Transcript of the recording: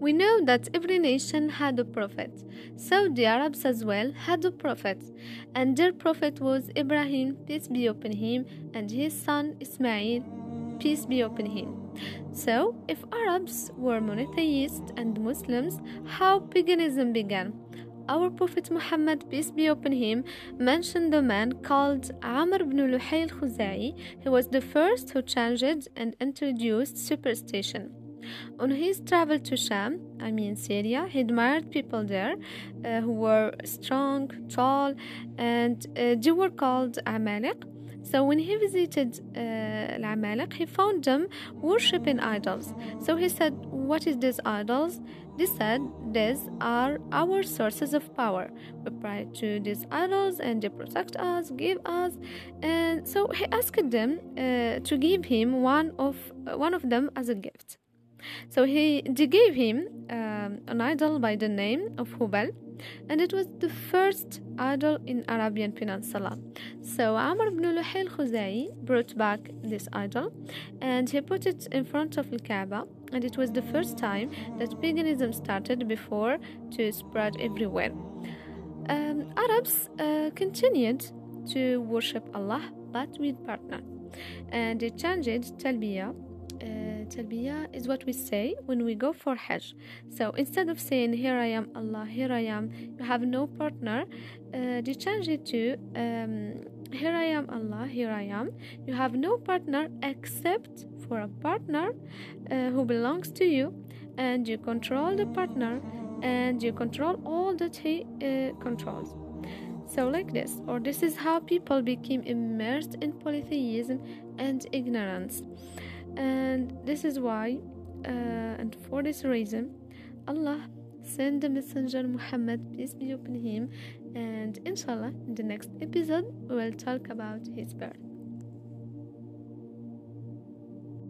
We know that every nation had a prophet. So the Arabs as well had a prophet. And their prophet was Ibrahim, peace be upon him, and his son Ismail, peace be upon him. So, if Arabs were monotheists and Muslims, how paganism began? Our Prophet Muhammad, peace be upon him, mentioned a man called Amr ibn Luhay al-Khuzai. He was the first who changed and introduced superstition. On his travel to Sham, I mean Syria, he admired people there uh, who were strong, tall, and uh, they were called Amalek. So when he visited uh, Amalek, he found them worshipping idols. So he said, What is these idols? They said, These are our sources of power. We pray to these idols and they protect us, give us. And so he asked them uh, to give him one of, one of them as a gift. So he they gave him um, an idol by the name of Hubal, and it was the first idol in Arabian Peninsula. So Amr ibn Luhay al-Khuzai brought back this idol, and he put it in front of Al-Kaaba, and it was the first time that paganism started before to spread everywhere. Um, Arabs uh, continued to worship Allah, but with partner, and they changed talbiyah uh, is what we say when we go for Hajj. So instead of saying, Here I am, Allah, here I am, you have no partner, uh, they change it to, um, Here I am, Allah, here I am, you have no partner except for a partner uh, who belongs to you, and you control the partner and you control all that he uh, controls. So, like this, or this is how people became immersed in polytheism and ignorance and this is why uh, and for this reason Allah sent the messenger Muhammad peace be upon him and inshallah in the next episode we will talk about his birth